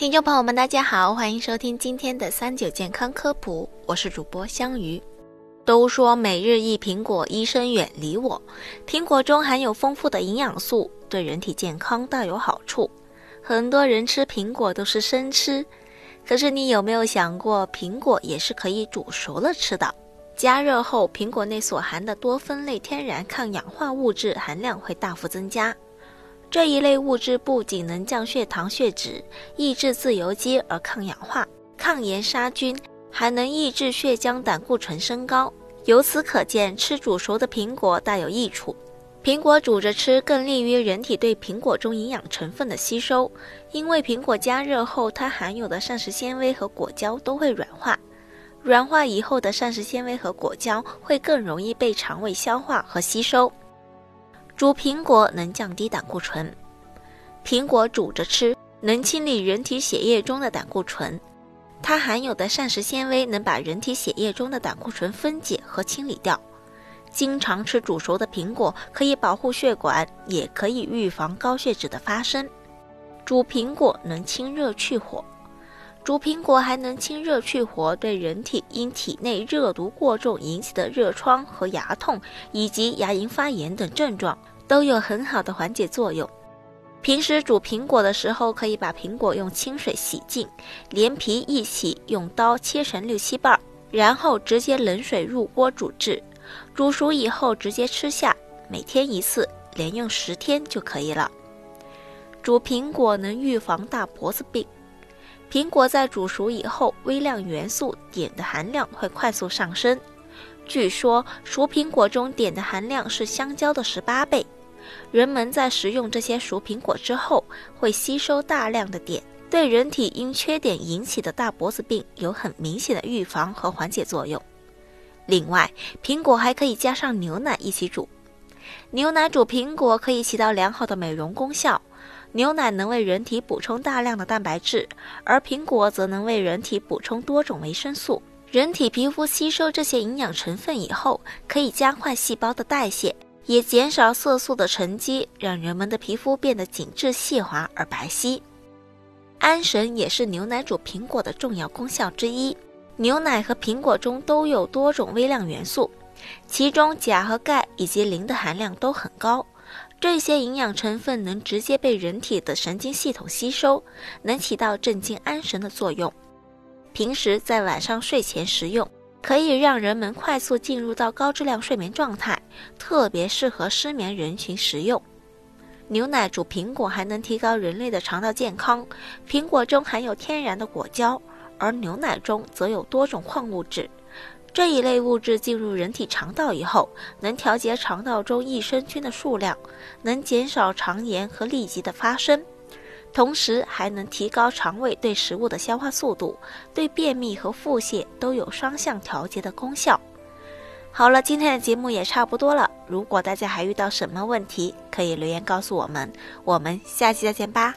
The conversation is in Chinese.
听众朋友们，大家好，欢迎收听今天的三九健康科普，我是主播香鱼。都说每日一苹果，医生远离我。苹果中含有丰富的营养素，对人体健康大有好处。很多人吃苹果都是生吃，可是你有没有想过，苹果也是可以煮熟了吃的？加热后，苹果内所含的多酚类天然抗氧化物质含量会大幅增加。这一类物质不仅能降血糖、血脂，抑制自由基而抗氧化、抗炎、杀菌，还能抑制血浆胆固醇升高。由此可见，吃煮熟的苹果大有益处。苹果煮着吃更利于人体对苹果中营养成分的吸收，因为苹果加热后，它含有的膳食纤维和果胶都会软化。软化以后的膳食纤维和果胶会更容易被肠胃消化和吸收。煮苹果能降低胆固醇，苹果煮着吃能清理人体血液中的胆固醇，它含有的膳食纤维能把人体血液中的胆固醇分解和清理掉。经常吃煮熟的苹果可以保护血管，也可以预防高血脂的发生。煮苹果能清热去火，煮苹果还能清热去火，对人体因体内热毒过重引起的热疮和牙痛以及牙龈发炎等症状。都有很好的缓解作用。平时煮苹果的时候，可以把苹果用清水洗净，连皮一起用刀切成六七瓣，然后直接冷水入锅煮制。煮熟以后直接吃下，每天一次，连用十天就可以了。煮苹果能预防大脖子病。苹果在煮熟以后，微量元素碘的含量会快速上升。据说熟苹果中碘的含量是香蕉的十八倍。人们在食用这些熟苹果之后，会吸收大量的碘，对人体因缺碘引起的大脖子病有很明显的预防和缓解作用。另外，苹果还可以加上牛奶一起煮，牛奶煮苹果可以起到良好的美容功效。牛奶能为人体补充大量的蛋白质，而苹果则能为人体补充多种维生素。人体皮肤吸收这些营养成分以后，可以加快细胞的代谢。也减少色素的沉积，让人们的皮肤变得紧致细滑而白皙。安神也是牛奶煮苹果的重要功效之一。牛奶和苹果中都有多种微量元素，其中钾和钙以及磷的含量都很高。这些营养成分能直接被人体的神经系统吸收，能起到镇静安神的作用。平时在晚上睡前食用。可以让人们快速进入到高质量睡眠状态，特别适合失眠人群食用。牛奶煮苹果还能提高人类的肠道健康。苹果中含有天然的果胶，而牛奶中则有多种矿物质。这一类物质进入人体肠道以后，能调节肠道中益生菌的数量，能减少肠炎和痢疾的发生。同时还能提高肠胃对食物的消化速度，对便秘和腹泻都有双向调节的功效。好了，今天的节目也差不多了。如果大家还遇到什么问题，可以留言告诉我们。我们下期再见吧。